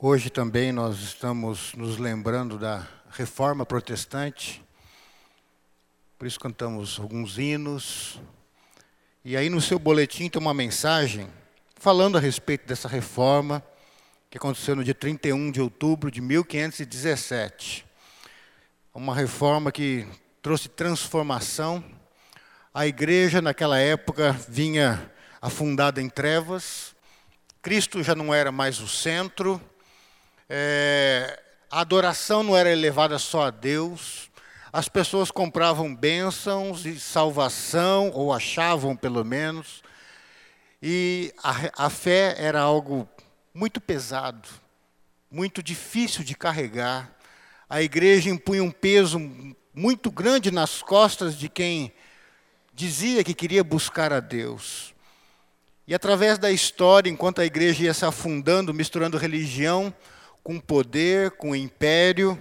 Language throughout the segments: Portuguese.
Hoje também nós estamos nos lembrando da reforma protestante, por isso cantamos alguns hinos. E aí no seu boletim tem uma mensagem falando a respeito dessa reforma que aconteceu no dia 31 de outubro de 1517. Uma reforma que trouxe transformação. A igreja naquela época vinha afundada em trevas, Cristo já não era mais o centro, é, a adoração não era elevada só a Deus, as pessoas compravam bênçãos e salvação, ou achavam pelo menos, e a, a fé era algo muito pesado, muito difícil de carregar. A igreja impunha um peso muito grande nas costas de quem dizia que queria buscar a Deus. E através da história, enquanto a igreja ia se afundando, misturando religião com poder, com império,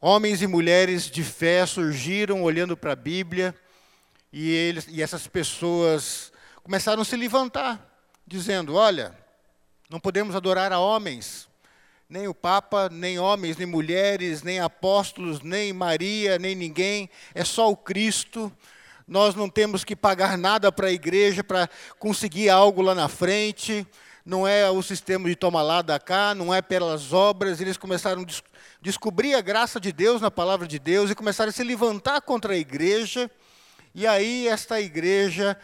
homens e mulheres de fé surgiram olhando para a Bíblia e, eles, e essas pessoas começaram a se levantar, dizendo: Olha, não podemos adorar a homens, nem o Papa, nem homens, nem mulheres, nem apóstolos, nem Maria, nem ninguém, é só o Cristo. Nós não temos que pagar nada para a igreja para conseguir algo lá na frente. Não é o sistema de toma lá da cá, não é pelas obras. Eles começaram a des descobrir a graça de Deus na palavra de Deus e começaram a se levantar contra a igreja. E aí esta igreja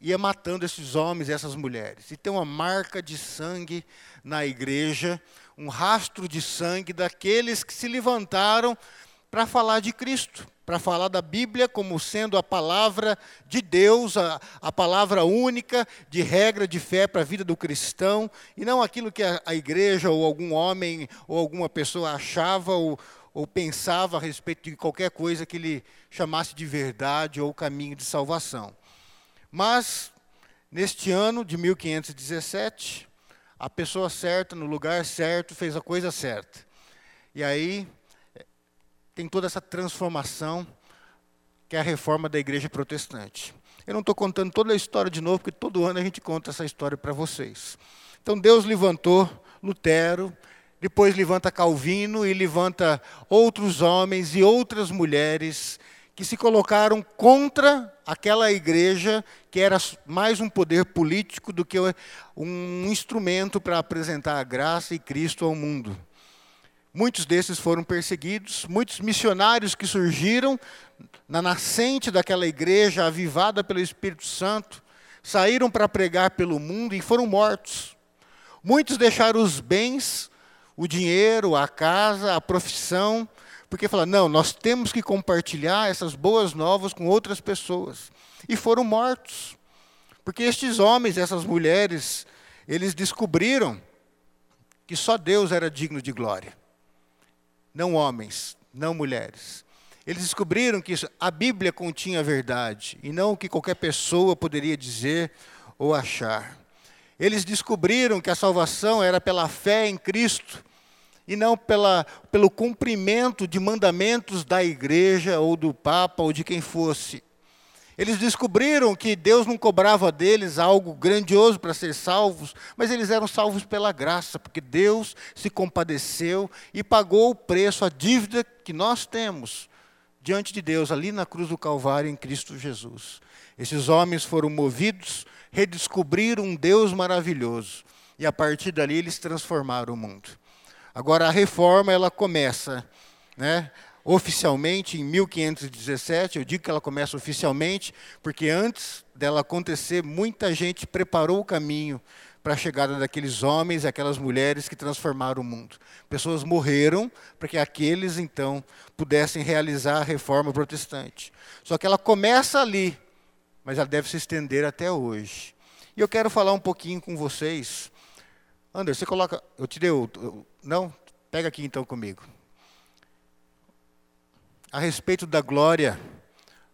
ia matando esses homens e essas mulheres. E tem uma marca de sangue na igreja, um rastro de sangue daqueles que se levantaram para falar de Cristo para falar da Bíblia como sendo a palavra de Deus, a, a palavra única de regra de fé para a vida do cristão, e não aquilo que a, a, igreja ou algum homem ou alguma pessoa achava ou, ou pensava a respeito de qualquer coisa que ele chamasse de verdade ou caminho de salvação. Mas, neste ano de 1517, a pessoa certa, no lugar certo, fez a coisa certa. E aí, tem toda essa transformação que é a reforma da igreja protestante. Eu não estou contando toda a história de novo, porque todo ano a gente conta essa história para vocês. Então Deus levantou Lutero, depois levanta Calvino e levanta outros homens e outras mulheres que se colocaram contra aquela igreja que era mais um poder político do que um instrumento para apresentar a graça e Cristo ao mundo. Muitos desses foram perseguidos, muitos missionários que surgiram na nascente daquela igreja avivada pelo Espírito Santo, saíram para pregar pelo mundo e foram mortos. Muitos deixaram os bens, o dinheiro, a casa, a profissão, porque falaram: não, nós temos que compartilhar essas boas novas com outras pessoas. E foram mortos. Porque estes homens, essas mulheres, eles descobriram que só Deus era digno de glória não homens, não mulheres. Eles descobriram que a Bíblia continha a verdade e não o que qualquer pessoa poderia dizer ou achar. Eles descobriram que a salvação era pela fé em Cristo e não pela, pelo cumprimento de mandamentos da igreja ou do Papa ou de quem fosse. Eles descobriram que Deus não cobrava deles algo grandioso para ser salvos, mas eles eram salvos pela graça, porque Deus se compadeceu e pagou o preço, a dívida que nós temos diante de Deus, ali na cruz do Calvário, em Cristo Jesus. Esses homens foram movidos, redescobriram um Deus maravilhoso, e a partir dali eles transformaram o mundo. Agora a reforma ela começa, né? Oficialmente em 1517. Eu digo que ela começa oficialmente, porque antes dela acontecer, muita gente preparou o caminho para a chegada daqueles homens e aquelas mulheres que transformaram o mundo. Pessoas morreram para que aqueles, então, pudessem realizar a reforma protestante. Só que ela começa ali, mas ela deve se estender até hoje. E eu quero falar um pouquinho com vocês. Anderson, você coloca. Eu te dei. Não? Pega aqui então comigo a respeito da glória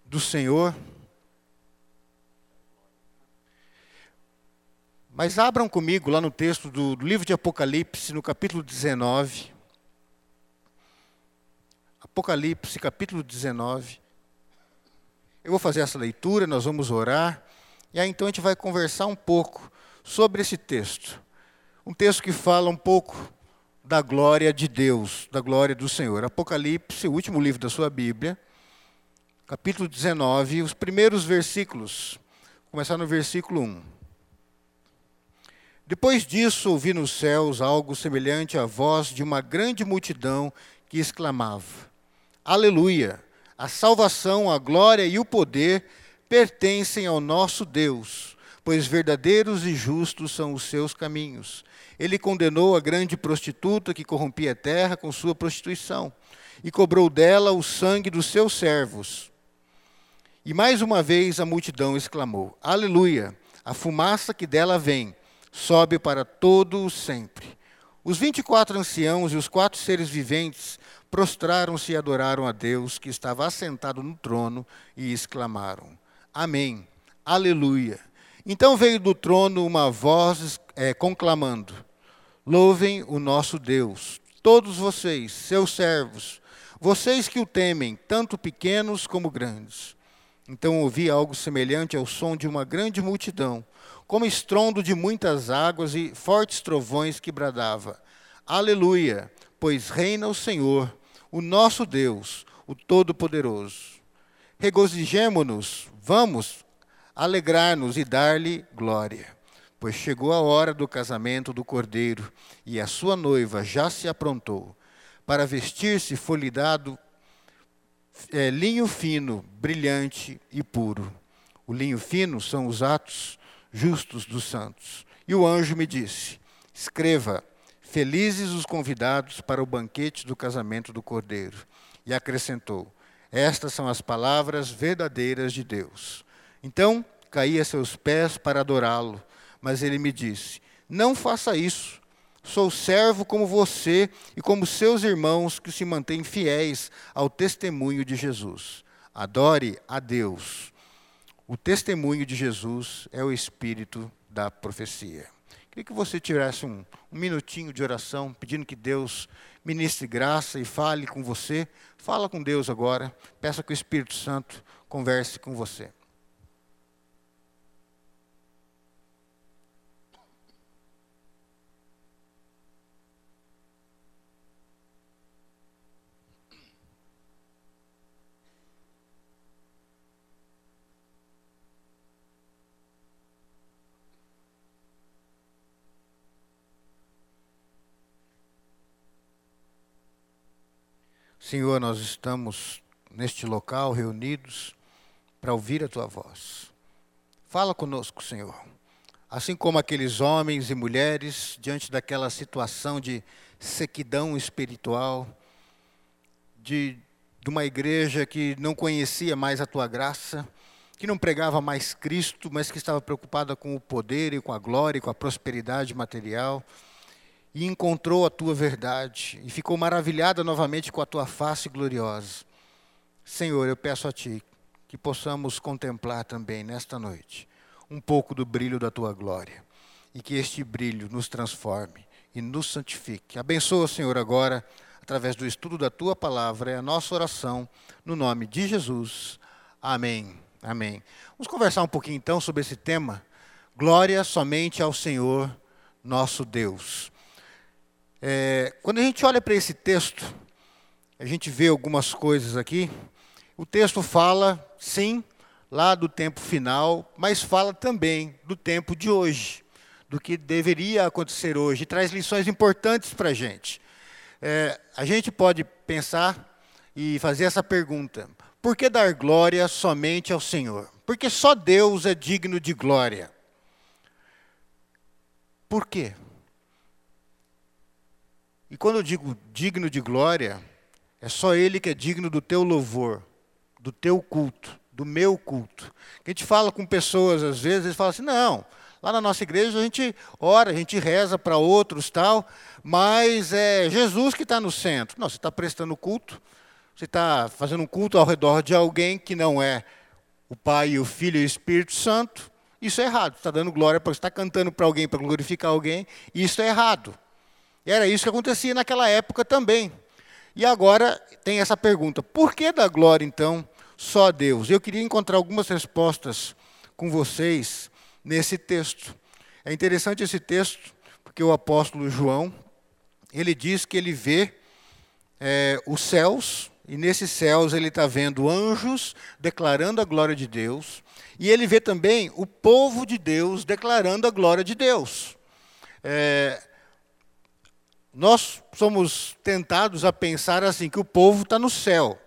do Senhor. Mas abram comigo lá no texto do, do, livro de Apocalipse, no capítulo 19. Apocalipse, capítulo 19. Eu vou fazer essa leitura, nós vamos orar, e aí então a gente vai conversar um pouco sobre esse texto. Um texto que fala um pouco da glória de Deus, da glória do Senhor. Apocalipse, o último livro da sua Bíblia, capítulo 19, os primeiros versículos. Vou começar no versículo 1. Depois disso, ouvi nos céus algo semelhante à voz de uma grande multidão que exclamava: Aleluia! A salvação, a glória e o poder pertencem ao nosso Deus, pois verdadeiros e justos são os seus caminhos. Ele condenou a grande prostituta que corrompia a terra com sua prostituição e cobrou dela o sangue dos seus servos. E mais uma vez a multidão exclamou: Aleluia! A fumaça que dela vem sobe para todo o sempre. Os vinte e quatro anciãos e os quatro seres viventes prostraram-se e adoraram a Deus que estava assentado no trono e exclamaram: Amém, Aleluia. Então veio do trono uma voz é, conclamando: Louvem o nosso Deus, todos vocês, seus servos, vocês que o temem, tanto pequenos como grandes. Então ouvi algo semelhante ao som de uma grande multidão, como estrondo de muitas águas e fortes trovões que bradava: Aleluia, pois reina o Senhor, o nosso Deus, o Todo-Poderoso. Regozijemo-nos, vamos alegrar-nos e dar-lhe glória pois chegou a hora do casamento do cordeiro, e a sua noiva já se aprontou. Para vestir-se foi lhe dado é, linho fino, brilhante e puro. O linho fino são os atos justos dos santos. E o anjo me disse: Escreva, felizes os convidados para o banquete do casamento do cordeiro. E acrescentou: Estas são as palavras verdadeiras de Deus. Então caí a seus pés para adorá-lo mas ele me disse: Não faça isso. Sou servo como você e como seus irmãos que se mantêm fiéis ao testemunho de Jesus. Adore a Deus. O testemunho de Jesus é o espírito da profecia. Queria que você tivesse um, um minutinho de oração, pedindo que Deus ministre graça e fale com você. Fala com Deus agora. Peça que o Espírito Santo converse com você. Senhor, nós estamos neste local reunidos para ouvir a tua voz. Fala conosco, Senhor. Assim como aqueles homens e mulheres diante daquela situação de sequidão espiritual, de, de uma igreja que não conhecia mais a tua graça, que não pregava mais Cristo, mas que estava preocupada com o poder e com a glória e com a prosperidade material e encontrou a tua verdade e ficou maravilhada novamente com a tua face gloriosa. Senhor, eu peço a ti que possamos contemplar também nesta noite um pouco do brilho da tua glória e que este brilho nos transforme e nos santifique. Abençoa, Senhor, agora através do estudo da tua palavra, é a nossa oração no nome de Jesus. Amém. Amém. Vamos conversar um pouquinho então sobre esse tema. Glória somente ao Senhor nosso Deus. É, quando a gente olha para esse texto, a gente vê algumas coisas aqui. O texto fala, sim, lá do tempo final, mas fala também do tempo de hoje, do que deveria acontecer hoje, traz lições importantes para a gente. É, a gente pode pensar e fazer essa pergunta: por que dar glória somente ao Senhor? Porque só Deus é digno de glória. Por quê? E quando eu digo digno de glória, é só Ele que é digno do teu louvor, do teu culto, do meu culto. A gente fala com pessoas, às vezes, eles falam assim: não, lá na nossa igreja a gente ora, a gente reza para outros tal, mas é Jesus que está no centro. Não, você está prestando culto, você está fazendo um culto ao redor de alguém que não é o Pai, o Filho e o Espírito Santo. Isso é errado. Você está dando glória para você está cantando para alguém para glorificar alguém. Isso é errado. Era isso que acontecia naquela época também. E agora tem essa pergunta: por que da glória, então, só Deus? Eu queria encontrar algumas respostas com vocês nesse texto. É interessante esse texto, porque o apóstolo João, ele diz que ele vê é, os céus, e nesses céus ele está vendo anjos declarando a glória de Deus, e ele vê também o povo de Deus declarando a glória de Deus. É, nós somos tentados a pensar assim, que o povo está no céu.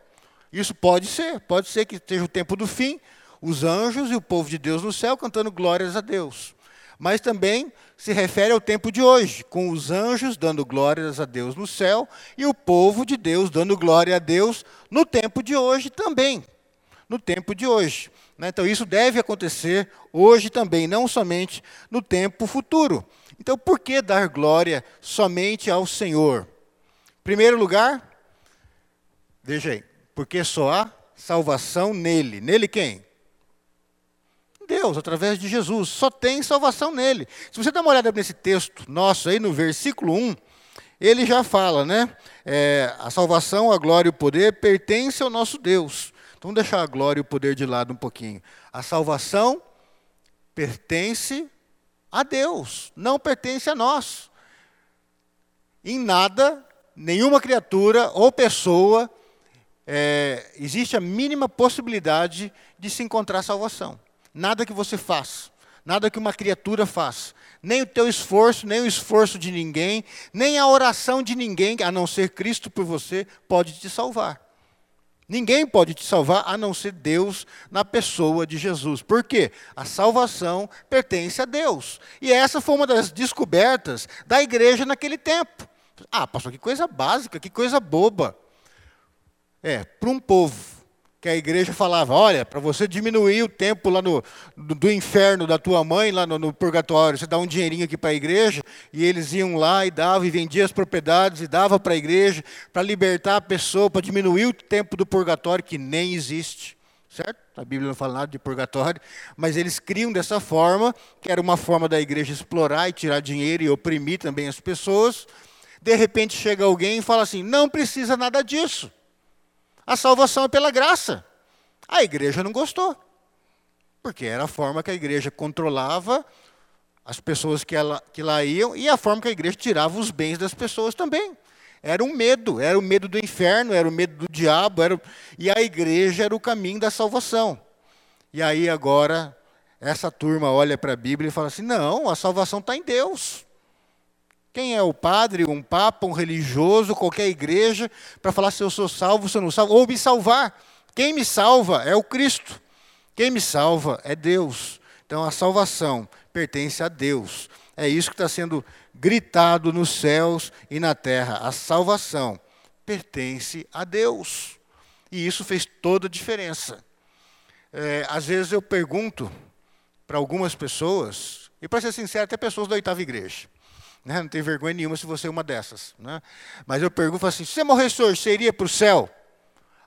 Isso pode ser, pode ser que esteja o tempo do fim, os anjos e o povo de Deus no céu cantando glórias a Deus. Mas também se refere ao tempo de hoje, com os anjos dando glórias a Deus no céu e o povo de Deus dando glória a Deus no tempo de hoje também. No tempo de hoje. Né? Então, isso deve acontecer hoje também, não somente no tempo futuro. Então, por que dar glória somente ao Senhor? Primeiro lugar, veja aí, porque só há salvação nele. Nele quem? Deus, através de Jesus. Só tem salvação nele. Se você dá uma olhada nesse texto nosso aí, no versículo 1, ele já fala, né? É, a salvação, a glória e o poder pertence ao nosso Deus. Então vamos deixar a glória e o poder de lado um pouquinho. A salvação pertence a Deus, não pertence a nós. Em nada, nenhuma criatura ou pessoa é, existe a mínima possibilidade de se encontrar salvação. Nada que você faz, nada que uma criatura faz, nem o teu esforço, nem o esforço de ninguém, nem a oração de ninguém, a não ser Cristo por você, pode te salvar. Ninguém pode te salvar a não ser Deus na pessoa de Jesus. Por quê? A salvação pertence a Deus. E essa foi uma das descobertas da igreja naquele tempo. Ah, pastor, que coisa básica, que coisa boba. É, para um povo que a igreja falava, olha, para você diminuir o tempo lá no, do, do inferno da tua mãe, lá no, no, purgatório, você dá um dinheirinho aqui para a igreja, e eles iam lá e davam, e vendiam as propriedades, e dava para a igreja, para libertar a pessoa, para diminuir o tempo do purgatório, que nem existe. Certo? A Bíblia não fala nada de purgatório, mas eles criam dessa forma, que era uma forma da igreja explorar e tirar dinheiro e oprimir também as pessoas. De repente chega alguém e fala assim: não precisa nada disso. A salvação é pela graça. A igreja não gostou. Porque era a forma que a igreja controlava as pessoas que, ela, que lá iam e a forma que a igreja tirava os bens das pessoas também. Era um medo, era o medo do inferno, era o medo do diabo, era, e a igreja era o caminho da salvação. E aí agora, essa turma olha para a Bíblia e fala assim: não, a salvação está em Deus. Quem é o padre, um papa, um religioso, qualquer igreja, para falar se eu sou salvo, se eu não salvo, ou me salvar? Quem me salva é o Cristo. Quem me salva é Deus. Então a salvação pertence a Deus. É isso que está sendo gritado nos céus e na terra. A salvação pertence a Deus. E isso fez toda a diferença. É, às vezes eu pergunto para algumas pessoas, e para ser sincero, até pessoas da oitava igreja. Né? Não tem vergonha nenhuma se você é uma dessas. Né? Mas eu pergunto assim: se você morresse hoje, você iria para o céu?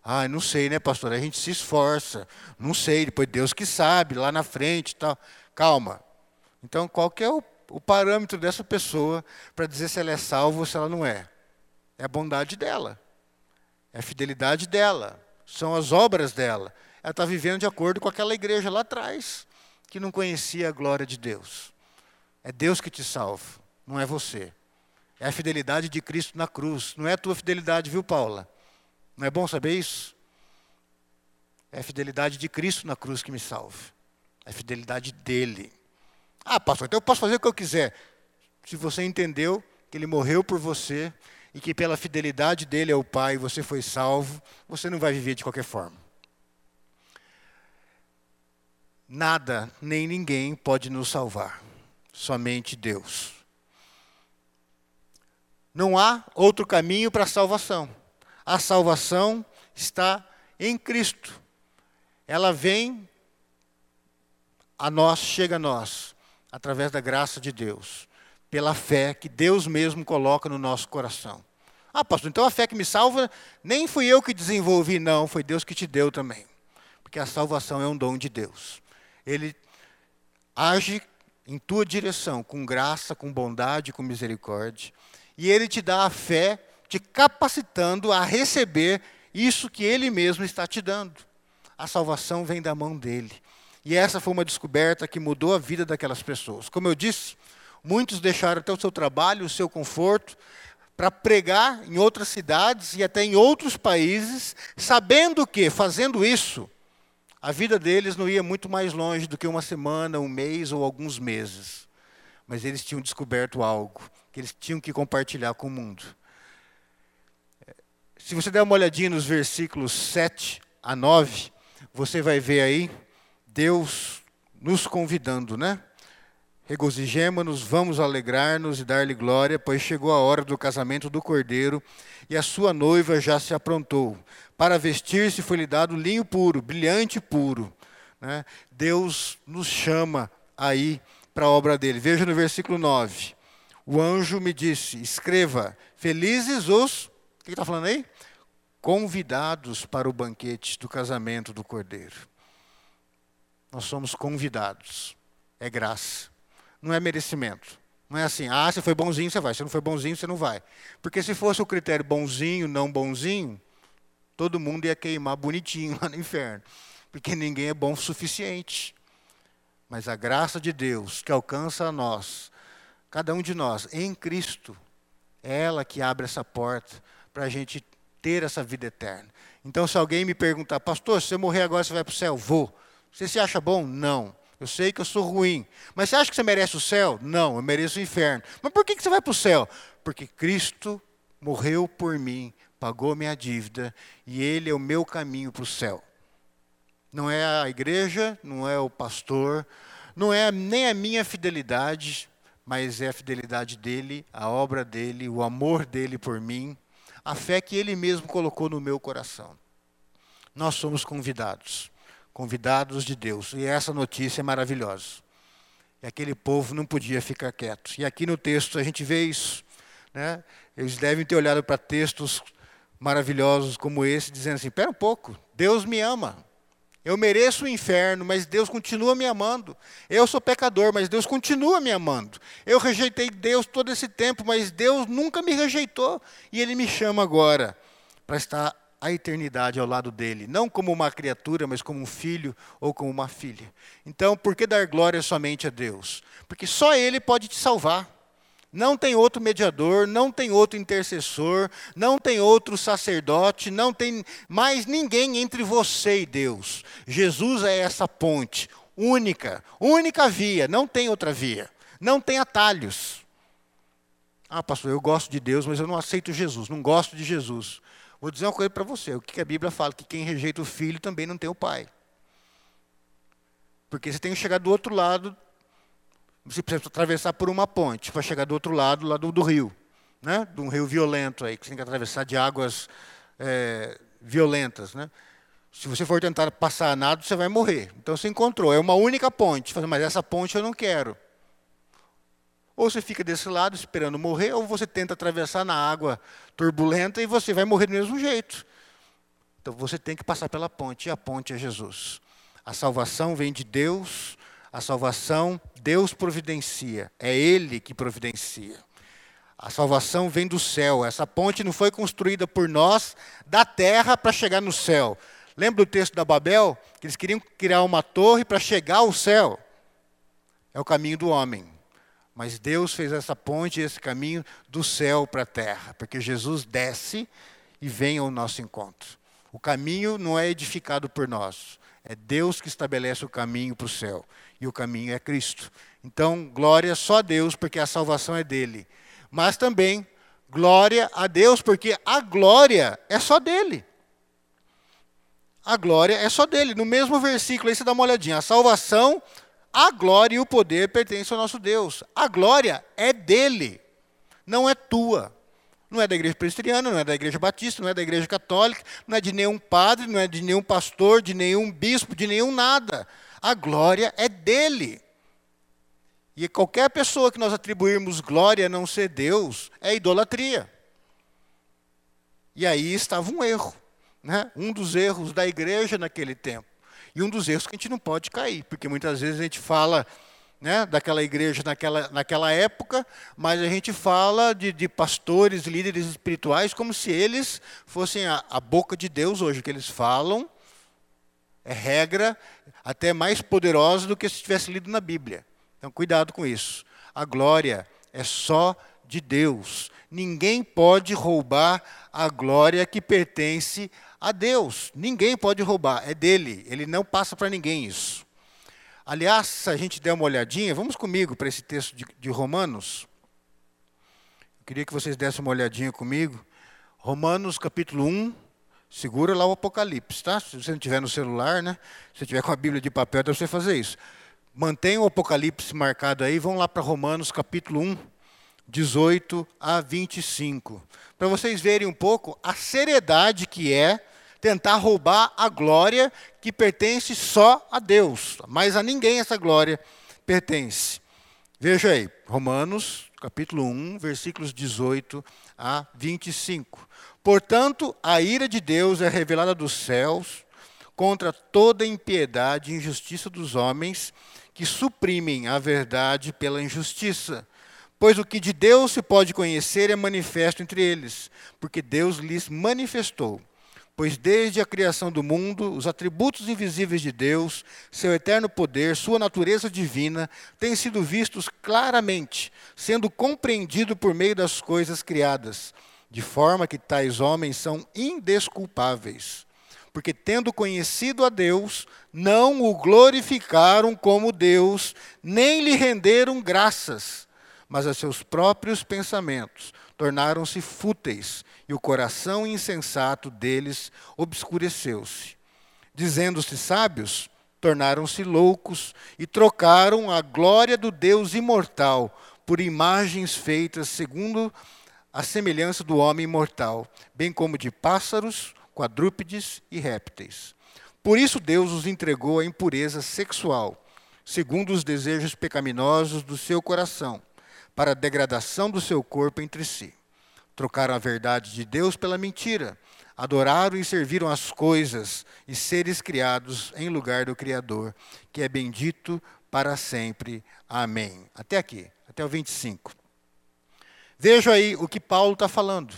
Ah, não sei, né, pastor? A gente se esforça. Não sei, depois Deus que sabe, lá na frente e tal. Calma. Então, qual que é o, o parâmetro dessa pessoa para dizer se ela é salva ou se ela não é? É a bondade dela. É a fidelidade dela. São as obras dela. Ela está vivendo de acordo com aquela igreja lá atrás, que não conhecia a glória de Deus. É Deus que te salva não é você. É a fidelidade de Cristo na cruz. Não é a tua fidelidade, viu, Paula? Não é bom saber isso? É a fidelidade de Cristo na cruz que me salva. É a fidelidade dele. Ah, pastor, então eu posso fazer o que eu quiser. Se você entendeu que ele morreu por você e que pela fidelidade dele ao Pai você foi salvo, você não vai viver de qualquer forma. Nada nem ninguém pode nos salvar, somente Deus. Não há outro caminho para a salvação. A salvação está em Cristo. Ela vem a nós, chega a nós, através da graça de Deus, pela fé que Deus mesmo coloca no nosso coração. Ah, pastor, então a fé que me salva nem fui eu que desenvolvi, não, foi Deus que te deu também. Porque a salvação é um dom de Deus. Ele age em tua direção com graça, com bondade, com misericórdia e ele te dá a fé, te capacitando a receber isso que ele mesmo está te dando. A salvação vem da mão dele. E essa foi uma descoberta que mudou a vida daquelas pessoas. Como eu disse, muitos deixaram até o seu trabalho, o seu conforto, para pregar em outras cidades e até em outros países, sabendo que, fazendo isso, a vida deles não ia muito mais longe do que uma semana, um mês ou alguns meses. Mas eles tinham descoberto algo que eles tinham que compartilhar com o mundo. Se você der uma olhadinha nos versículos 7 a 9, você vai ver aí Deus nos convidando, né? Regozijemo-nos, vamos alegrar-nos e dar-lhe glória, pois chegou a hora do casamento do cordeiro e a sua noiva já se aprontou. Para vestir-se foi-lhe dado linho puro, brilhante puro. Né? Deus nos chama aí para a obra dele. Veja no versículo 9. O anjo me disse: escreva, felizes os. O que está falando aí? Convidados para o banquete do casamento do cordeiro. Nós somos convidados. É graça não é merecimento. Não é assim, ah, se foi bonzinho, você vai. Se não foi bonzinho, você não vai. Porque se fosse o critério bonzinho, não bonzinho, todo mundo ia queimar bonitinho lá no inferno. Porque ninguém é bom o suficiente. Mas a graça de Deus que alcança a nós, cada um de nós, em Cristo, é ela que abre essa porta para a gente ter essa vida eterna. Então, se alguém me perguntar, pastor, se eu morrer agora, você vai para o céu? Vou. Você se acha bom? Não. Eu sei que eu sou ruim. Mas você acha que você merece o céu? Não, eu mereço o inferno. Mas por que você vai para o céu? Porque Cristo morreu por mim, pagou minha dívida, e Ele é o meu caminho para o céu. Não é a igreja, não é o pastor, não é nem a minha fidelidade, mas é a fidelidade dele, a obra dele, o amor dele por mim, a fé que ele mesmo colocou no meu coração. Nós somos convidados convidados de Deus. E essa notícia é maravilhosa. E aquele povo não podia ficar quieto. E aqui no texto a gente vê isso. Né? Eles devem ter olhado para textos maravilhosos como esse, dizendo assim: espera um pouco, Deus me ama. Eu mereço o inferno, mas Deus continua me amando. Eu sou pecador, mas Deus continua me amando. Eu rejeitei Deus todo esse tempo, mas Deus nunca me rejeitou. E Ele me chama agora para estar a eternidade ao lado dele, não como uma criatura, mas como um filho ou como uma filha. Então, por que dar glória somente a Deus? Porque só ele pode te salvar. Não tem outro mediador, não tem outro intercessor, não tem outro sacerdote, não tem mais ninguém entre você e Deus. Jesus é essa ponte única, única via, não tem outra via, não tem atalhos. Ah, pastor, eu gosto de Deus, mas eu não aceito Jesus, não gosto de Jesus. Vou dizer uma coisa para você: o que a Bíblia fala? Que quem rejeita o filho também não tem o pai. Porque você tem que chegar do outro lado, você precisa atravessar por uma ponte para chegar do outro lado, lá do, do rio. Né? De um rio violento aí, que você tem que atravessar de águas é, violentas. Né? Se você for tentar passar a nado, você vai morrer. Então você encontrou, é uma única ponte. Mas essa ponte eu não quero. Ou você fica desse lado esperando morrer, ou você tenta atravessar na água turbulenta e você vai morrer do mesmo jeito. Então você tem que passar pela ponte, e a ponte é Jesus. A salvação vem de Deus, a salvação Deus providencia, é Ele que providencia. A salvação vem do céu, essa ponte não foi construída por nós da terra para chegar no céu. Lembra do texto da Babel? Que eles queriam criar uma torre para chegar ao céu. É o caminho do homem. Mas Deus fez essa ponte, esse caminho do céu para a terra, porque Jesus desce e vem ao nosso encontro. O caminho não é edificado por nós, é Deus que estabelece o caminho para o céu, e o caminho é Cristo. Então, glória só a Deus, porque a salvação é dele. Mas também, glória a Deus, porque a glória é só dele. A glória é só dele. No mesmo versículo aí você dá uma olhadinha. A salvação a glória e o poder pertencem ao nosso Deus. A glória é dele, não é tua. Não é da igreja presbiteriana, não é da igreja batista, não é da igreja católica, não é de nenhum padre, não é de nenhum pastor, de nenhum bispo, de nenhum nada. A glória é dele. E qualquer pessoa que nós atribuirmos glória a não ser Deus é idolatria. E aí estava um erro, né? um dos erros da igreja naquele tempo. E um dos erros que a gente não pode cair, porque muitas vezes a gente fala né, daquela igreja naquela, naquela época, mas a gente fala de, de pastores, líderes espirituais, como se eles fossem a, a boca de Deus hoje, que eles falam é regra até mais poderosa do que se tivesse lido na Bíblia. Então, cuidado com isso. A glória é só de Deus. ninguém pode roubar a glória que pertence a Deus. Ninguém pode roubar, é dele. Ele não passa para ninguém isso. Aliás, se a gente der uma olhadinha, vamos comigo para esse texto de, de Romanos. Eu queria que vocês dessem uma olhadinha comigo. Romanos capítulo 1, segura lá o Apocalipse, tá? Se você não tiver no celular, né? Se tiver com a Bíblia de papel, dá para você fazer isso. Mantenha o Apocalipse marcado aí, vão lá para Romanos capítulo 1, 18 a 25. Para vocês verem um pouco a seriedade que é tentar roubar a glória que pertence só a Deus, mas a ninguém essa glória pertence. Veja aí, Romanos, capítulo 1, versículos 18 a 25. Portanto, a ira de Deus é revelada dos céus contra toda impiedade e injustiça dos homens que suprimem a verdade pela injustiça. Pois o que de Deus se pode conhecer é manifesto entre eles, porque Deus lhes manifestou. Pois desde a criação do mundo, os atributos invisíveis de Deus, seu eterno poder, sua natureza divina, têm sido vistos claramente, sendo compreendido por meio das coisas criadas, de forma que tais homens são indesculpáveis. Porque, tendo conhecido a Deus, não o glorificaram como Deus, nem lhe renderam graças, mas a seus próprios pensamentos tornaram-se fúteis e o coração insensato deles obscureceu-se. Dizendo-se sábios, tornaram-se loucos e trocaram a glória do Deus imortal por imagens feitas segundo a semelhança do homem imortal, bem como de pássaros, quadrúpedes e répteis. Por isso Deus os entregou à impureza sexual, segundo os desejos pecaminosos do seu coração, para a degradação do seu corpo entre si. Trocaram a verdade de Deus pela mentira. Adoraram e serviram as coisas e seres criados em lugar do Criador, que é bendito para sempre. Amém. Até aqui, até o 25. Veja aí o que Paulo está falando.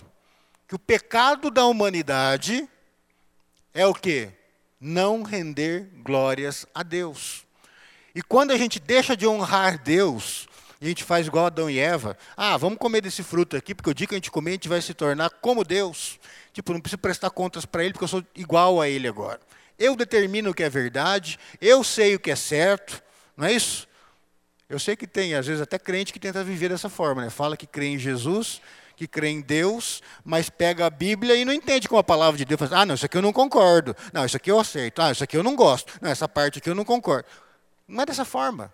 Que o pecado da humanidade é o que? Não render glórias a Deus. E quando a gente deixa de honrar Deus, a gente faz igual Adão e Eva. Ah, vamos comer desse fruto aqui, porque o dia que a gente comer, a gente vai se tornar como Deus. Tipo, não preciso prestar contas para ele, porque eu sou igual a ele agora. Eu determino o que é verdade, eu sei o que é certo, não é isso? Eu sei que tem, às vezes, até crente que tenta viver dessa forma, né? Fala que crê em Jesus, que crê em Deus, mas pega a Bíblia e não entende com a palavra de Deus. Fala, ah, não, isso aqui eu não concordo. Não, isso aqui eu aceito. Ah, isso aqui eu não gosto. Não, essa parte aqui eu não concordo. Não é dessa forma.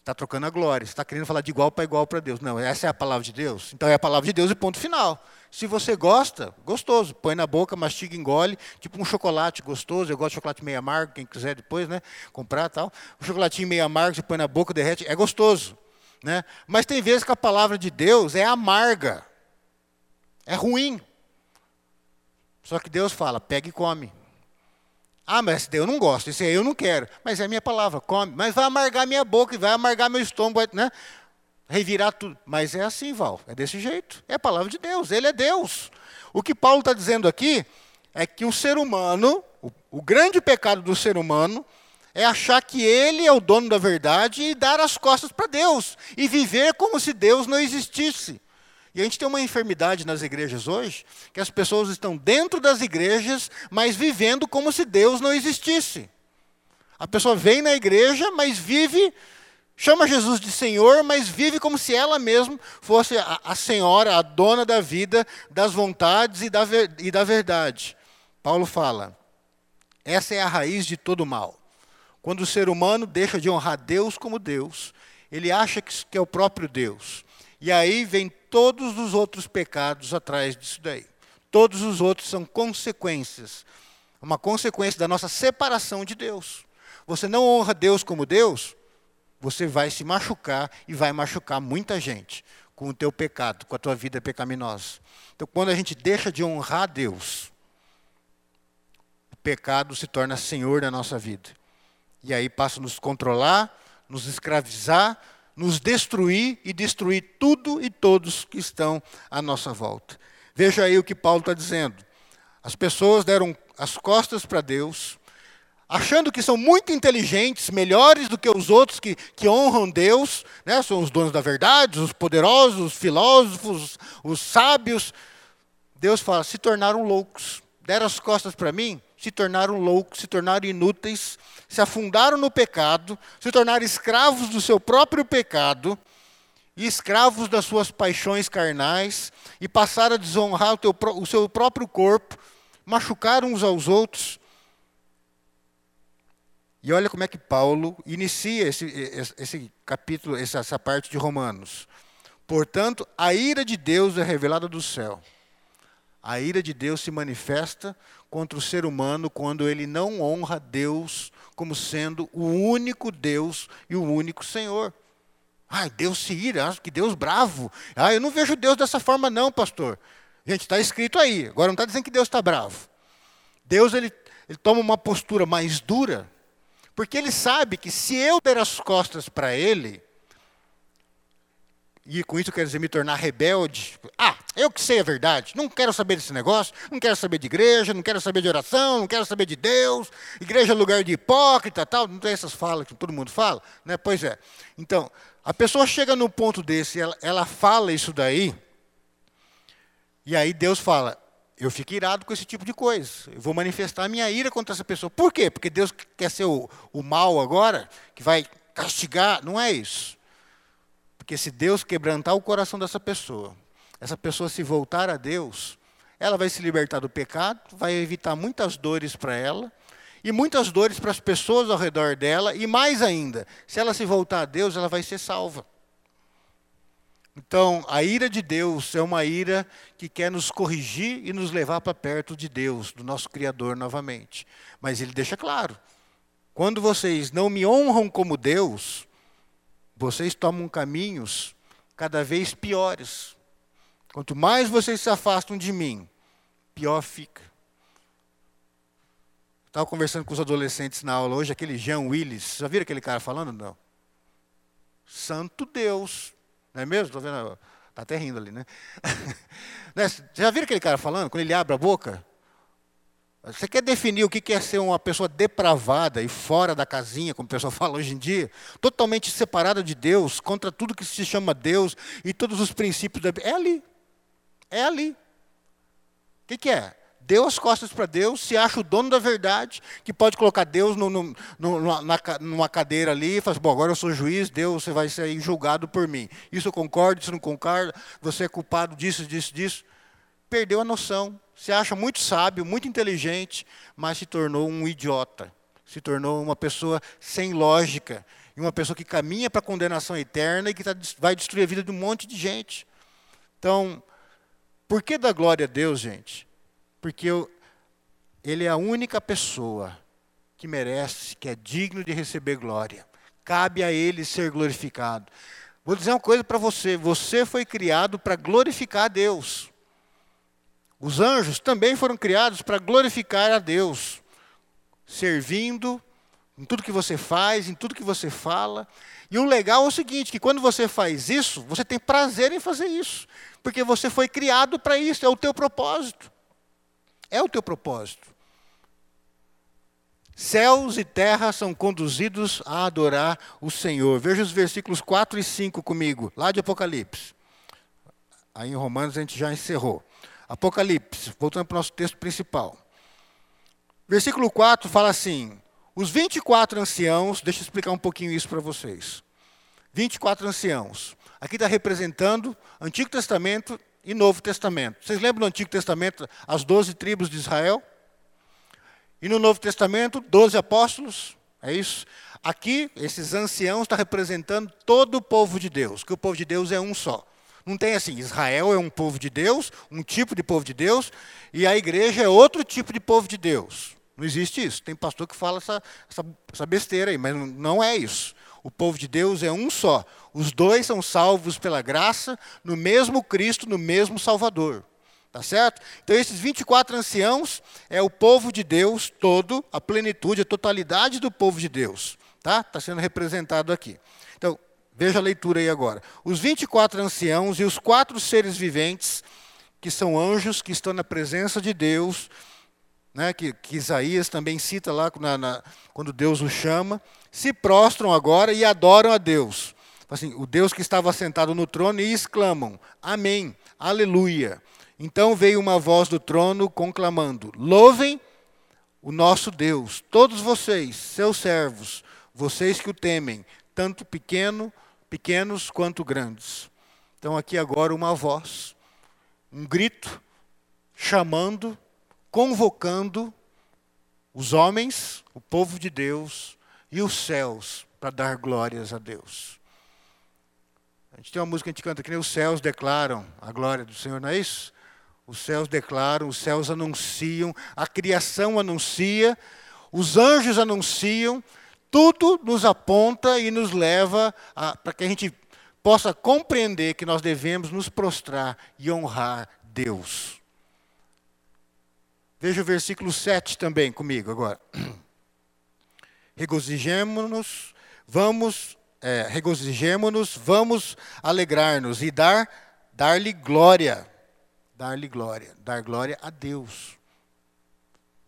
Está trocando a glória, está querendo falar de igual para igual para Deus. Não, essa é a palavra de Deus. Então é a palavra de Deus e ponto final. Se você gosta, gostoso, põe na boca, mastiga, engole, tipo um chocolate gostoso. Eu gosto de chocolate meio amargo, quem quiser depois, né, comprar tal. Um chocolatinho meio amargo, você põe na boca, derrete, é gostoso, né? Mas tem vezes que a palavra de Deus é amarga, é ruim. Só que Deus fala, pega e come. Ah, mas eu não gosto, isso aí eu não quero. Mas é a minha palavra, come. Mas vai amargar minha boca, vai amargar meu estômago, né? Revirar tudo. Mas é assim, Val, é desse jeito. É a palavra de Deus, ele é Deus. O que Paulo está dizendo aqui é que o ser humano, o, o grande pecado do ser humano, é achar que ele é o dono da verdade e dar as costas para Deus. E viver como se Deus não existisse. E a gente tem uma enfermidade nas igrejas hoje, que as pessoas estão dentro das igrejas, mas vivendo como se Deus não existisse. A pessoa vem na igreja, mas vive, chama Jesus de Senhor, mas vive como se ela mesma fosse a, a senhora, a dona da vida, das vontades e da, e da verdade. Paulo fala: essa é a raiz de todo mal. Quando o ser humano deixa de honrar Deus como Deus, ele acha que é o próprio Deus. E aí vem todos os outros pecados atrás disso daí. Todos os outros são consequências. Uma consequência da nossa separação de Deus. Você não honra Deus como Deus, você vai se machucar e vai machucar muita gente com o teu pecado, com a tua vida pecaminosa. Então, quando a gente deixa de honrar Deus, o pecado se torna senhor da nossa vida. E aí passa a nos controlar, nos escravizar, nos destruir e destruir tudo e todos que estão à nossa volta. Veja aí o que Paulo está dizendo. As pessoas deram as costas para Deus, achando que são muito inteligentes, melhores do que os outros que, que honram Deus, né? são os donos da verdade, os poderosos, os filósofos, os sábios. Deus fala: se tornaram loucos, deram as costas para mim, se tornaram loucos, se tornaram inúteis, se afundaram no pecado, se tornaram escravos do seu próprio pecado e escravos das suas paixões carnais e passaram a desonrar o, teu, o seu próprio corpo, machucaram uns aos outros e olha como é que Paulo inicia esse, esse capítulo, essa, parte de Romanos. Portanto, a ira de Deus é revelada do céu. A ira de Deus se manifesta contra o ser humano quando ele não honra Deus como sendo o único Deus e o único Senhor. Ai, Deus se ira, que Deus bravo. Ah, eu não vejo Deus dessa forma, não, pastor. Gente, está escrito aí. Agora não está dizendo que Deus está bravo. Deus ele, ele toma uma postura mais dura porque ele sabe que se eu der as costas para ele, e com isso quer dizer me tornar rebelde, ah, eu que sei a verdade, não quero saber desse negócio, não quero saber de igreja, não quero saber de oração, não quero saber de Deus, igreja é lugar de hipócrita, tal, não tem essas falas que todo mundo fala, né? Pois é. Então, a pessoa chega num ponto desse, ela, ela fala isso daí, e aí Deus fala: eu fico irado com esse tipo de coisa. Eu vou manifestar a minha ira contra essa pessoa. Por quê? Porque Deus quer ser o, o mal agora, que vai castigar. Não é isso. Porque se Deus quebrantar o coração dessa pessoa, essa pessoa se voltar a Deus, ela vai se libertar do pecado, vai evitar muitas dores para ela, e muitas dores para as pessoas ao redor dela, e mais ainda, se ela se voltar a Deus, ela vai ser salva. Então, a ira de Deus é uma ira que quer nos corrigir e nos levar para perto de Deus, do nosso Criador novamente. Mas ele deixa claro: quando vocês não me honram como Deus, vocês tomam caminhos cada vez piores. Quanto mais vocês se afastam de mim, pior fica. Estava conversando com os adolescentes na aula hoje, aquele Jean Willis. Já viram aquele cara falando? Não. Santo Deus, não é mesmo? Estou vendo. Está até rindo ali, né? né? Já viram aquele cara falando? Quando ele abre a boca? Você quer definir o que é ser uma pessoa depravada e fora da casinha, como o pessoal fala hoje em dia? Totalmente separada de Deus, contra tudo que se chama Deus e todos os princípios da É ali. É ali. O que, que é? Deu as costas para Deus, se acha o dono da verdade, que pode colocar Deus no, no, no, na, numa cadeira ali e fala assim, bom, agora eu sou juiz, Deus, você vai ser julgado por mim. Isso eu concordo, isso não concordo, você é culpado disso, disso, disso. Perdeu a noção, se acha muito sábio, muito inteligente, mas se tornou um idiota, se tornou uma pessoa sem lógica, e uma pessoa que caminha para a condenação eterna e que tá, vai destruir a vida de um monte de gente. Então, por que dar glória a Deus, gente? Porque eu, ele é a única pessoa que merece, que é digno de receber glória. Cabe a ele ser glorificado. Vou dizer uma coisa para você: você foi criado para glorificar a Deus. Os anjos também foram criados para glorificar a Deus, servindo em tudo que você faz, em tudo que você fala. E o legal é o seguinte, que quando você faz isso, você tem prazer em fazer isso, porque você foi criado para isso, é o teu propósito. É o teu propósito. Céus e terra são conduzidos a adorar o Senhor. Veja os versículos 4 e 5 comigo, lá de Apocalipse. Aí em Romanos a gente já encerrou. Apocalipse, voltando para o nosso texto principal. Versículo 4 fala assim: Os 24 anciãos, deixa eu explicar um pouquinho isso para vocês. 24 anciãos. Aqui está representando Antigo Testamento e Novo Testamento. Vocês lembram do Antigo Testamento as doze tribos de Israel? E no Novo Testamento, doze apóstolos? É isso? Aqui, esses anciãos estão representando todo o povo de Deus, que o povo de Deus é um só. Não tem assim, Israel é um povo de Deus, um tipo de povo de Deus, e a igreja é outro tipo de povo de Deus. Não existe isso. Tem pastor que fala essa, essa, essa besteira aí, mas não é isso. O povo de Deus é um só. Os dois são salvos pela graça, no mesmo Cristo, no mesmo Salvador. Tá certo? Então, esses 24 anciãos é o povo de Deus todo, a plenitude, a totalidade do povo de Deus. Tá? Está sendo representado aqui. Então, veja a leitura aí agora. Os 24 anciãos e os quatro seres viventes, que são anjos que estão na presença de Deus, né, que, que, Isaías também cita lá na, na, quando Deus o chama, se prostram agora e adoram a Deus. Assim, o Deus que estava sentado no trono e exclamam: Amém, Aleluia. Então veio uma voz do trono conclamando: Louvem o nosso Deus, todos vocês, seus servos, vocês que o temem, tanto pequeno, pequenos quanto grandes. Então aqui agora uma voz, um grito chamando convocando os homens, o povo de Deus e os céus para dar glórias a Deus. A gente tem uma música que a gente canta que nem os céus declaram a glória do Senhor, não é isso? Os céus declaram, os céus anunciam, a criação anuncia, os anjos anunciam, tudo nos aponta e nos leva para que a gente possa compreender que nós devemos nos prostrar e honrar Deus. Veja o versículo 7 também comigo agora. Regozijemo-nos, vamos, é, regozijemo-nos, vamos alegrar-nos e dar, dar-lhe glória. Dar-lhe glória, dar glória a Deus.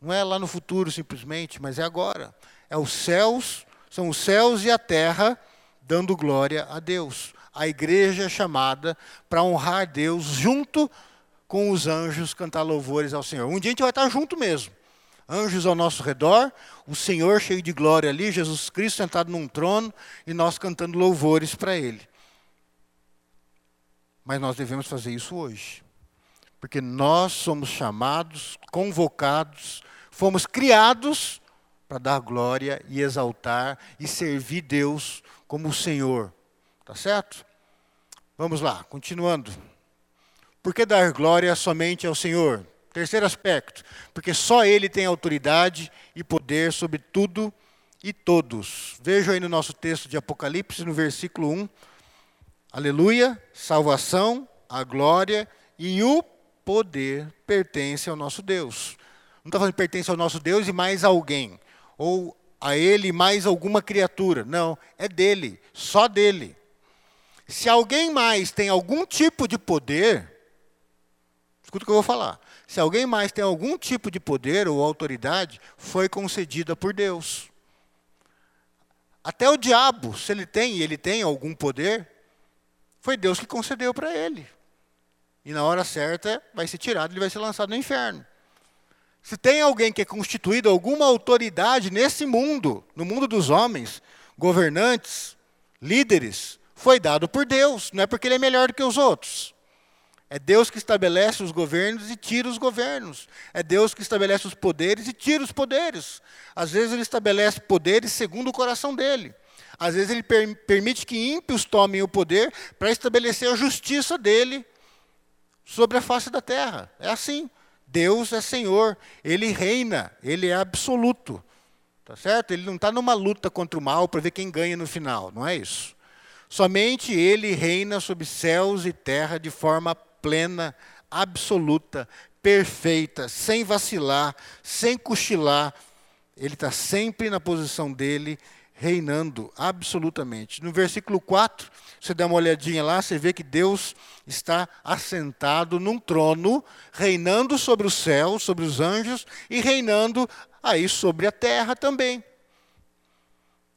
Não é lá no futuro simplesmente, mas é agora. É os céus, são os céus e a terra dando glória a Deus. A igreja é chamada para honrar Deus junto com os anjos cantar louvores ao Senhor. Um dia a gente vai estar junto mesmo. Anjos ao nosso redor, o Senhor cheio de glória ali, Jesus Cristo sentado num trono e nós cantando louvores para Ele. Mas nós devemos fazer isso hoje. Porque nós somos chamados, convocados, fomos criados para dar glória e exaltar e servir Deus como o Senhor. Tá certo? Vamos lá, continuando. Por que dar glória somente ao Senhor? Terceiro aspecto, porque só Ele tem autoridade e poder sobre tudo e todos. Veja aí no nosso texto de Apocalipse, no versículo 1. Aleluia, salvação, a glória e o poder pertence ao nosso Deus. Não está falando que pertence ao nosso Deus e mais alguém, ou a Ele mais alguma criatura. Não, é dele, só dele. Se alguém mais tem algum tipo de poder, Escuta o que eu vou falar. Se alguém mais tem algum tipo de poder ou autoridade, foi concedida por Deus. Até o diabo, se ele tem e ele tem algum poder, foi Deus que concedeu para ele. E na hora certa vai ser tirado, ele vai ser lançado no inferno. Se tem alguém que é constituído alguma autoridade nesse mundo, no mundo dos homens, governantes, líderes, foi dado por Deus, não é porque ele é melhor do que os outros. É Deus que estabelece os governos e tira os governos. É Deus que estabelece os poderes e tira os poderes. Às vezes ele estabelece poderes segundo o coração dele. Às vezes ele per permite que ímpios tomem o poder para estabelecer a justiça dele sobre a face da terra. É assim. Deus é Senhor, ele reina, ele é absoluto. Tá certo? Ele não está numa luta contra o mal para ver quem ganha no final, não é isso. Somente ele reina sobre céus e terra de forma plena, absoluta, perfeita, sem vacilar, sem cochilar. Ele está sempre na posição dele, reinando absolutamente. No versículo 4, você dá uma olhadinha lá, você vê que Deus está assentado num trono, reinando sobre o céu, sobre os anjos e reinando aí sobre a terra também.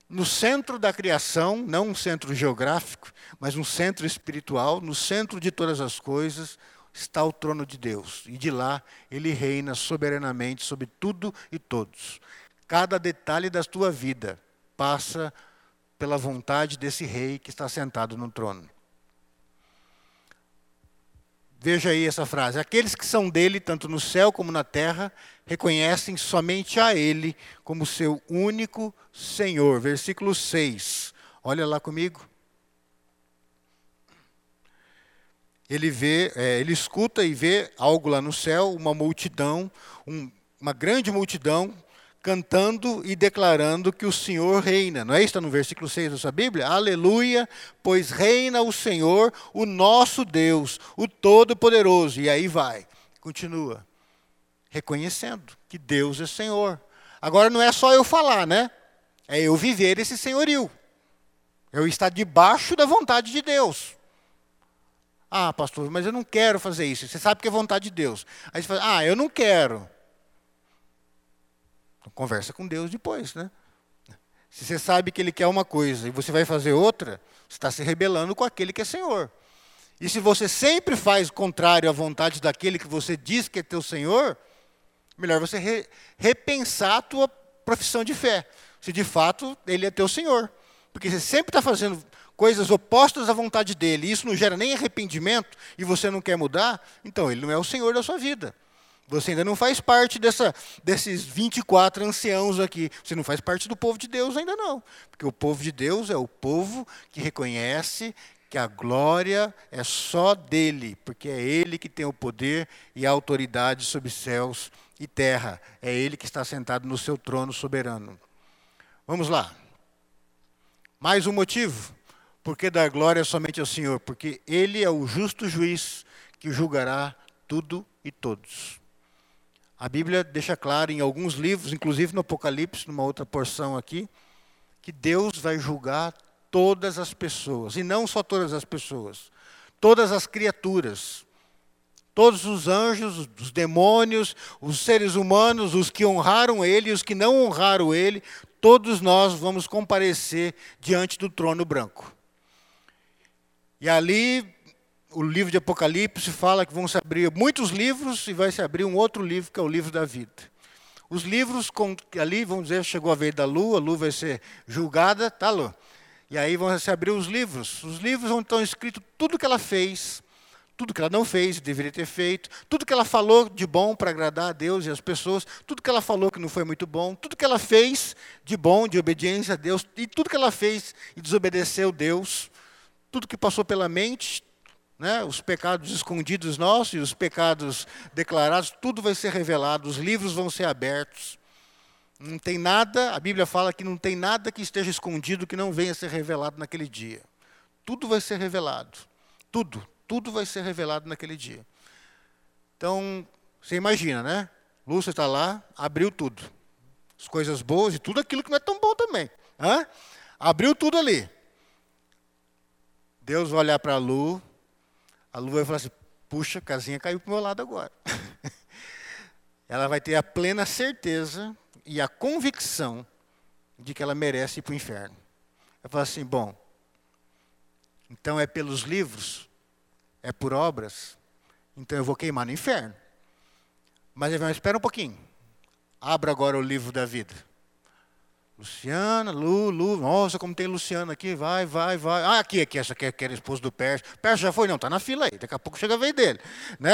No centro da criação, não um centro geográfico, mas um centro espiritual, no centro de todas as coisas, está o trono de Deus. E de lá ele reina soberanamente sobre tudo e todos. Cada detalhe da tua vida passa pela vontade desse rei que está sentado no trono. Veja aí essa frase: Aqueles que são dele, tanto no céu como na terra, reconhecem somente a ele como seu único Senhor. Versículo 6. Olha lá comigo. Ele vê, é, ele escuta e vê algo lá no céu, uma multidão, um, uma grande multidão cantando e declarando que o Senhor reina. Não é isso? Está no versículo 6 da sua Bíblia? Aleluia, pois reina o Senhor, o nosso Deus, o Todo-Poderoso. E aí vai, continua, reconhecendo que Deus é Senhor. Agora não é só eu falar, né? É eu viver esse senhorio. Eu estar debaixo da vontade de Deus. Ah, pastor, mas eu não quero fazer isso. Você sabe que é vontade de Deus. Aí você fala, ah, eu não quero. Conversa com Deus depois, né? Se você sabe que Ele quer uma coisa e você vai fazer outra, você está se rebelando com aquele que é Senhor. E se você sempre faz contrário à vontade daquele que você diz que é teu Senhor, melhor você re, repensar a tua profissão de fé. Se de fato Ele é teu Senhor. Porque você sempre está fazendo coisas opostas à vontade dele, e isso não gera nem arrependimento, e você não quer mudar, então ele não é o Senhor da sua vida. Você ainda não faz parte dessa, desses 24 anciãos aqui. Você não faz parte do povo de Deus ainda não. Porque o povo de Deus é o povo que reconhece que a glória é só dele, porque é ele que tem o poder e a autoridade sobre céus e terra. É ele que está sentado no seu trono soberano. Vamos lá. Mais um motivo porque dar glória somente ao Senhor? Porque Ele é o justo juiz que julgará tudo e todos. A Bíblia deixa claro em alguns livros, inclusive no Apocalipse, numa outra porção aqui, que Deus vai julgar todas as pessoas, e não só todas as pessoas, todas as criaturas, todos os anjos, os demônios, os seres humanos, os que honraram Ele e os que não honraram Ele, todos nós vamos comparecer diante do trono branco. E ali, o livro de Apocalipse fala que vão se abrir muitos livros e vai se abrir um outro livro, que é o livro da vida. Os livros, com, ali, vamos dizer, chegou a vez da lua, a lua vai ser julgada, tá, Lu? E aí vão se abrir os livros. Os livros vão estar escrito tudo que ela fez, tudo que ela não fez, deveria ter feito, tudo que ela falou de bom para agradar a Deus e as pessoas, tudo que ela falou que não foi muito bom, tudo que ela fez de bom, de obediência a Deus, e tudo que ela fez e desobedeceu Deus, tudo que passou pela mente, né, os pecados escondidos nossos e os pecados declarados, tudo vai ser revelado, os livros vão ser abertos. Não tem nada, a Bíblia fala que não tem nada que esteja escondido que não venha a ser revelado naquele dia. Tudo vai ser revelado. Tudo, tudo vai ser revelado naquele dia. Então, você imagina, né? Lúcia está lá, abriu tudo. As coisas boas e tudo aquilo que não é tão bom também. Hã? Abriu tudo ali. Deus vai olhar para a Lu, a Lu vai falar assim: puxa, a casinha caiu para o meu lado agora. ela vai ter a plena certeza e a convicção de que ela merece ir para o inferno. Ela fala assim: bom, então é pelos livros, é por obras, então eu vou queimar no inferno. Mas ele vai, espera um pouquinho. Abra agora o livro da vida. Luciana, Lu, Lu, nossa, como tem Luciana aqui, vai, vai, vai. Ah, aqui, aqui, essa aqui, aqui era esposa do Pércio. Pércio já foi? Não, está na fila aí, daqui a pouco chega a vez dele. Né?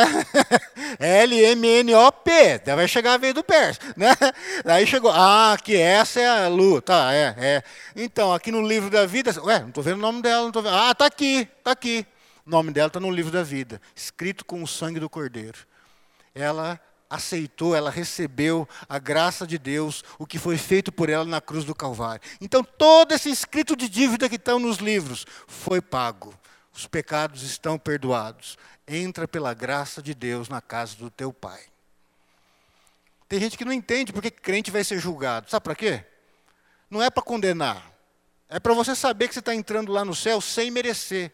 L-M-N-O-P, vai chegar a vez do Pércio. Né? Aí chegou, ah, aqui, essa é a Lu, tá, é, é. Então, aqui no livro da vida, ué, não estou vendo o nome dela, não estou vendo. Ah, está aqui, está aqui. O nome dela está no livro da vida, escrito com o sangue do Cordeiro. Ela aceitou, ela recebeu a graça de Deus, o que foi feito por ela na cruz do Calvário. Então, todo esse escrito de dívida que estão nos livros foi pago. Os pecados estão perdoados. Entra pela graça de Deus na casa do teu pai. Tem gente que não entende porque crente vai ser julgado. Sabe para quê? Não é para condenar. É para você saber que você está entrando lá no céu sem merecer.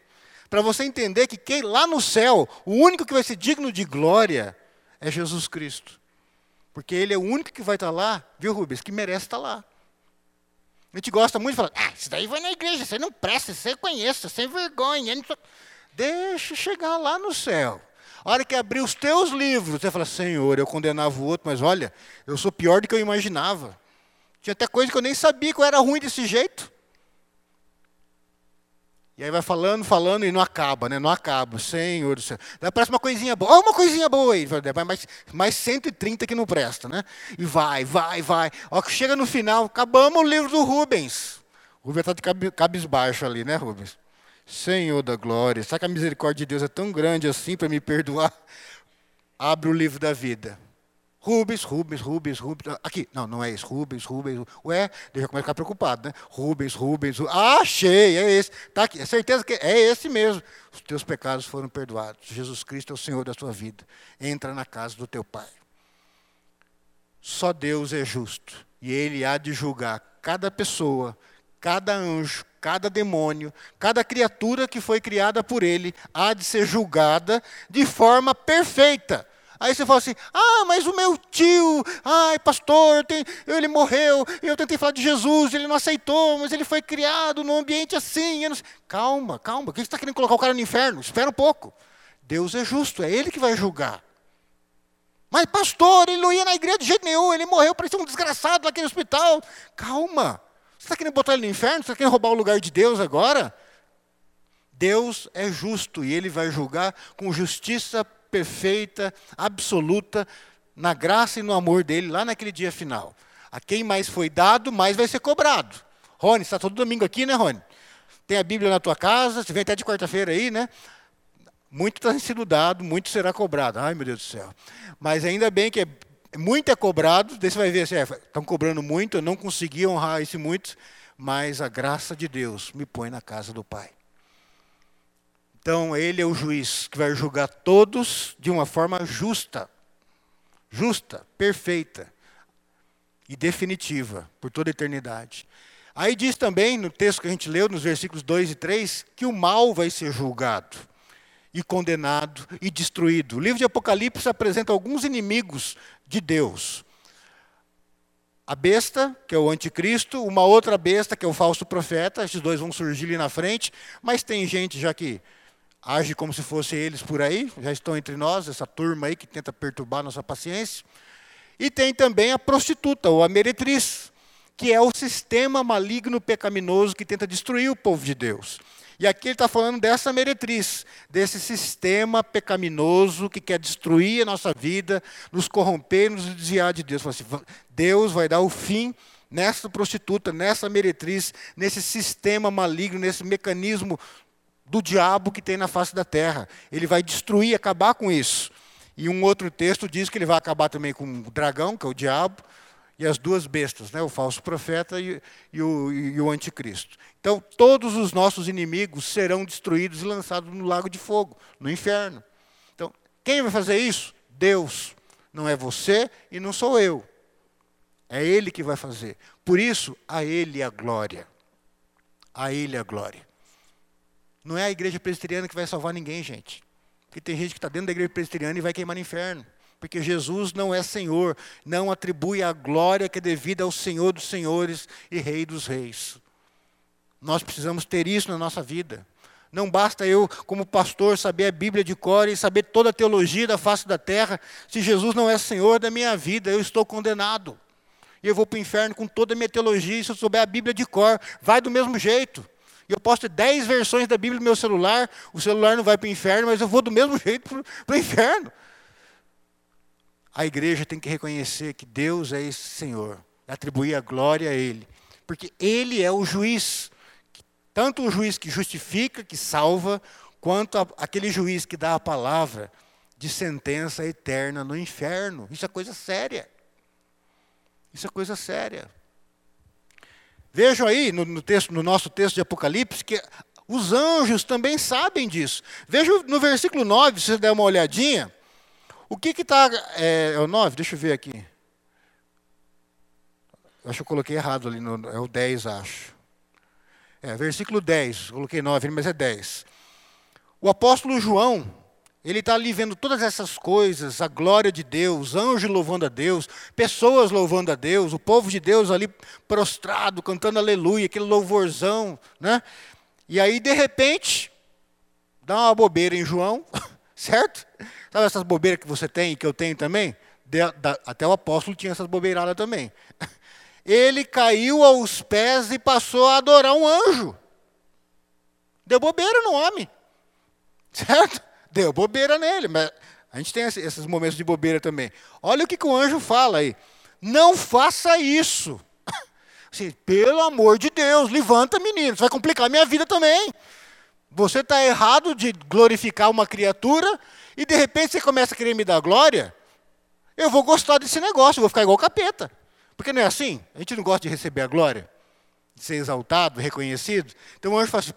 Para você entender que quem, lá no céu, o único que vai ser digno de glória é Jesus Cristo. Porque Ele é o único que vai estar lá, viu, Rubens, que merece estar lá. A gente gosta muito de falar, ah, isso daí vai na igreja, você não presta, você conhece, sem vergonha. Deixa chegar lá no céu. A hora que abrir os teus livros, você fala, Senhor, eu condenava o outro, mas olha, eu sou pior do que eu imaginava. Tinha até coisa que eu nem sabia que eu era ruim desse jeito. E aí vai falando, falando e não acaba, né? Não acaba. Senhor do céu. Daí aparece uma coisinha boa. Olha uma coisinha boa aí. Vai mais, mais 130 que não presta, né? E vai, vai, vai. Ó, que chega no final, acabamos o livro do Rubens. O Rubens está de cabisbaixo ali, né, Rubens? Senhor da glória. Será que a misericórdia de Deus é tão grande assim para me perdoar? Abre o livro da vida. Rubens, Rubens, Rubens, Rubens. Aqui, não, não é esse. Rubens, Rubens. Ué, deixa eu começar a ficar preocupado, né? Rubens, Rubens. Rubens. Ah, achei, é esse. Está aqui, é certeza que é esse mesmo. Os teus pecados foram perdoados. Jesus Cristo é o Senhor da tua vida. Entra na casa do teu Pai. Só Deus é justo. E Ele há de julgar cada pessoa, cada anjo, cada demônio, cada criatura que foi criada por Ele, há de ser julgada de forma perfeita Aí você fala assim: ah, mas o meu tio, ai, pastor, tem, ele morreu, eu tentei falar de Jesus, ele não aceitou, mas ele foi criado num ambiente assim. Calma, calma, por que você está querendo colocar o cara no inferno? Espera um pouco. Deus é justo, é Ele que vai julgar. Mas, pastor, ele não ia na igreja de jeito nenhum, ele morreu, parecia um desgraçado naquele hospital. Calma, você está querendo botar ele no inferno? Você está querendo roubar o lugar de Deus agora? Deus é justo e Ele vai julgar com justiça perfeita, absoluta, na graça e no amor dele, lá naquele dia final. A quem mais foi dado, mais vai ser cobrado. Rony, está todo domingo aqui, né, Rony? Tem a Bíblia na tua casa, você vem até de quarta-feira aí, né? Muito está sendo dado, muito será cobrado. Ai, meu Deus do céu. Mas ainda bem que é, muito é cobrado, daí você vai ver assim, é, estão cobrando muito, eu não consegui honrar esse muito, mas a graça de Deus me põe na casa do Pai. Então, ele é o juiz que vai julgar todos de uma forma justa. Justa, perfeita e definitiva, por toda a eternidade. Aí diz também, no texto que a gente leu, nos versículos 2 e 3, que o mal vai ser julgado, e condenado, e destruído. O livro de Apocalipse apresenta alguns inimigos de Deus. A besta, que é o anticristo, uma outra besta, que é o falso profeta, esses dois vão surgir ali na frente, mas tem gente já que age como se fossem eles por aí, já estão entre nós, essa turma aí que tenta perturbar nossa paciência. E tem também a prostituta, ou a meretriz, que é o sistema maligno pecaminoso que tenta destruir o povo de Deus. E aqui ele está falando dessa meretriz, desse sistema pecaminoso que quer destruir a nossa vida, nos corromper, nos desviar de Deus. Assim, Deus vai dar o fim nessa prostituta, nessa meretriz, nesse sistema maligno, nesse mecanismo do diabo que tem na face da terra. Ele vai destruir, acabar com isso. E um outro texto diz que ele vai acabar também com o dragão, que é o diabo, e as duas bestas, né? o falso profeta e, e, o, e o anticristo. Então, todos os nossos inimigos serão destruídos e lançados no lago de fogo, no inferno. Então, quem vai fazer isso? Deus. Não é você e não sou eu. É Ele que vai fazer. Por isso, a Ele a glória. A Ele a glória. Não é a igreja presbiteriana que vai salvar ninguém, gente. Porque tem gente que está dentro da igreja presbiteriana e vai queimar no inferno. Porque Jesus não é Senhor, não atribui a glória que é devida ao Senhor dos Senhores e Rei dos Reis. Nós precisamos ter isso na nossa vida. Não basta eu, como pastor, saber a Bíblia de cor e saber toda a teologia da face da terra. Se Jesus não é Senhor da minha vida, eu estou condenado. E eu vou para o inferno com toda a minha teologia, e se eu souber a Bíblia de cor, vai do mesmo jeito. Eu posso ter dez versões da Bíblia no meu celular, o celular não vai para o inferno, mas eu vou do mesmo jeito para o inferno. A igreja tem que reconhecer que Deus é esse Senhor, atribuir a glória a Ele, porque Ele é o juiz, tanto o juiz que justifica, que salva, quanto a, aquele juiz que dá a palavra de sentença eterna no inferno. Isso é coisa séria. Isso é coisa séria. Vejam aí no, no, texto, no nosso texto de Apocalipse que os anjos também sabem disso. Veja no versículo 9, se você der uma olhadinha, o que está. É, é, o 9? Deixa eu ver aqui. Acho que eu coloquei errado ali, no, é o 10, acho. É, versículo 10, coloquei 9, mas é 10. O apóstolo João, ele está ali vendo todas essas coisas, a glória de Deus, anjos louvando a Deus, pessoas louvando a Deus, o povo de Deus ali prostrado, cantando aleluia, aquele louvorzão, né? E aí, de repente, dá uma bobeira em João, certo? Sabe essas bobeiras que você tem que eu tenho também? De, da, até o apóstolo tinha essas bobeiradas também. Ele caiu aos pés e passou a adorar um anjo. Deu bobeira no homem, certo? Deu bobeira nele, mas a gente tem esses momentos de bobeira também. Olha o que, que o anjo fala aí. Não faça isso. Assim, pelo amor de Deus, levanta, menino. Isso vai complicar minha vida também. Você está errado de glorificar uma criatura e de repente você começa a querer me dar glória. Eu vou gostar desse negócio, vou ficar igual capeta. Porque não é assim? A gente não gosta de receber a glória, de ser exaltado, reconhecido. Então o anjo fala assim: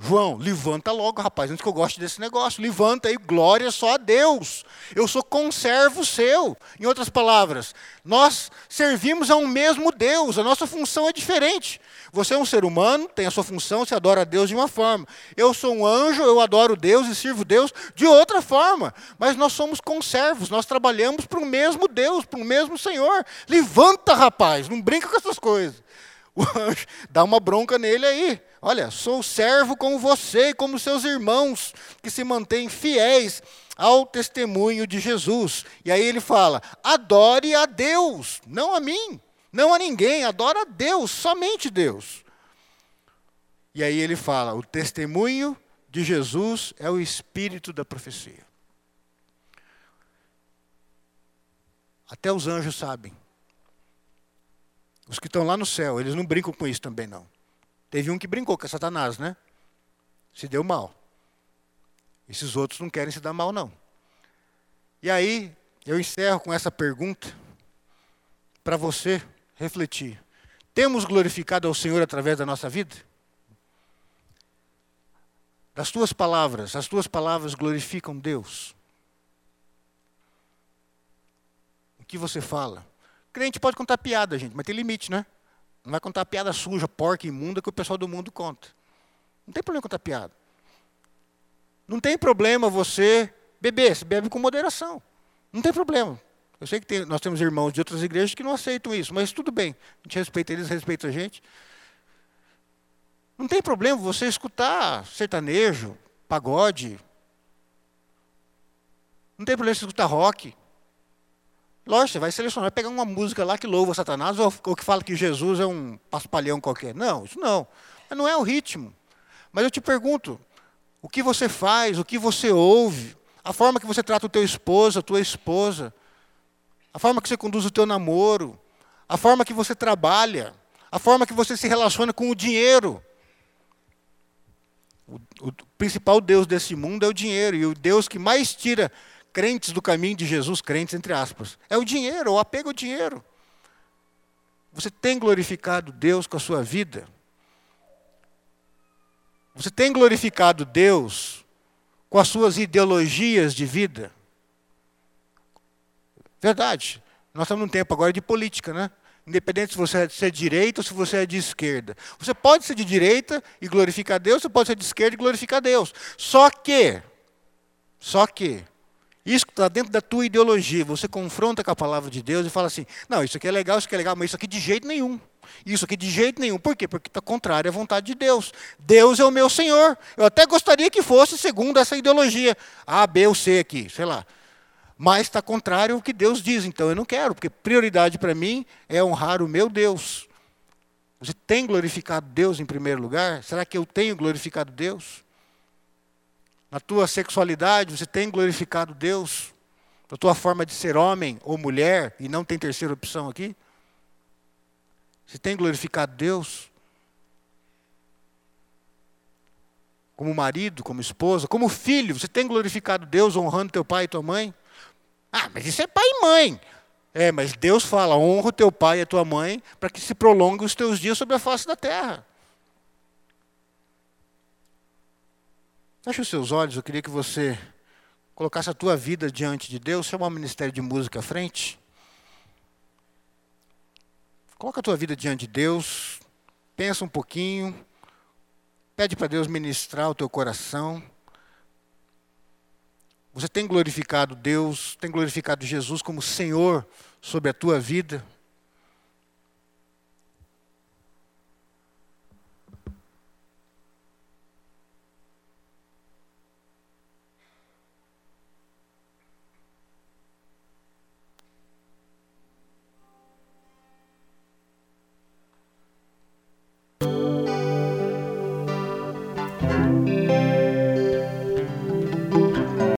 João, levanta logo, rapaz, antes que eu goste desse negócio. Levanta aí, glória só a Deus. Eu sou conservo seu. Em outras palavras, nós servimos a um mesmo Deus, a nossa função é diferente. Você é um ser humano, tem a sua função, você adora a Deus de uma forma. Eu sou um anjo, eu adoro Deus e sirvo Deus de outra forma. Mas nós somos conservos, nós trabalhamos para o mesmo Deus, para o mesmo Senhor. Levanta, rapaz, não brinca com essas coisas. O anjo dá uma bronca nele aí. Olha, sou servo como você e como seus irmãos, que se mantêm fiéis ao testemunho de Jesus. E aí ele fala: adore a Deus, não a mim, não a ninguém, adora a Deus, somente Deus. E aí ele fala: o testemunho de Jesus é o espírito da profecia. Até os anjos sabem. Os que estão lá no céu, eles não brincam com isso também, não. Teve um que brincou, que é Satanás, né? Se deu mal. Esses outros não querem se dar mal, não. E aí, eu encerro com essa pergunta para você refletir. Temos glorificado ao Senhor através da nossa vida? Das tuas palavras, as tuas palavras glorificam Deus. O que você fala? Crente pode contar piada, gente, mas tem limite, né? Não vai contar piada suja, porca, imunda que o pessoal do mundo conta. Não tem problema contar piada. Não tem problema você beber, você bebe com moderação. Não tem problema. Eu sei que tem, nós temos irmãos de outras igrejas que não aceitam isso, mas tudo bem. A gente respeita eles, respeita a gente. Não tem problema você escutar sertanejo, pagode. Não tem problema você escutar rock. Lógico, você vai selecionar, vai pegar uma música lá que louva Satanás ou, ou que fala que Jesus é um paspalhão qualquer. Não, isso não. Mas não é o ritmo. Mas eu te pergunto, o que você faz, o que você ouve, a forma que você trata o teu esposo, a tua esposa, a forma que você conduz o teu namoro, a forma que você trabalha, a forma que você se relaciona com o dinheiro. O, o principal Deus desse mundo é o dinheiro, e o Deus que mais tira crentes do caminho de Jesus, crentes entre aspas. É o dinheiro, o apego ao dinheiro. Você tem glorificado Deus com a sua vida? Você tem glorificado Deus com as suas ideologias de vida? Verdade. Nós estamos num tempo agora de política, né? Independente se você é de direita ou se você é de esquerda. Você pode ser de direita e glorificar Deus, você pode ser de esquerda e glorificar Deus. Só que, só que, isso está dentro da tua ideologia. Você confronta com a palavra de Deus e fala assim: não, isso aqui é legal, isso aqui é legal, mas isso aqui de jeito nenhum. Isso aqui de jeito nenhum. Por quê? Porque está contrário à vontade de Deus. Deus é o meu Senhor. Eu até gostaria que fosse segundo essa ideologia. A, B ou C aqui, sei lá. Mas está contrário ao que Deus diz. Então eu não quero, porque prioridade para mim é honrar o meu Deus. Você tem glorificado Deus em primeiro lugar? Será que eu tenho glorificado Deus? Na tua sexualidade, você tem glorificado Deus? Na tua forma de ser homem ou mulher, e não tem terceira opção aqui? Você tem glorificado Deus? Como marido, como esposa, como filho, você tem glorificado Deus honrando teu pai e tua mãe? Ah, mas isso é pai e mãe. É, mas Deus fala: honra o teu pai e a tua mãe para que se prolongue os teus dias sobre a face da terra. Feche os seus olhos, eu queria que você colocasse a tua vida diante de Deus, chama o Ministério de Música à frente. Coloca a tua vida diante de Deus, pensa um pouquinho, pede para Deus ministrar o teu coração. Você tem glorificado Deus, tem glorificado Jesus como Senhor sobre a tua vida?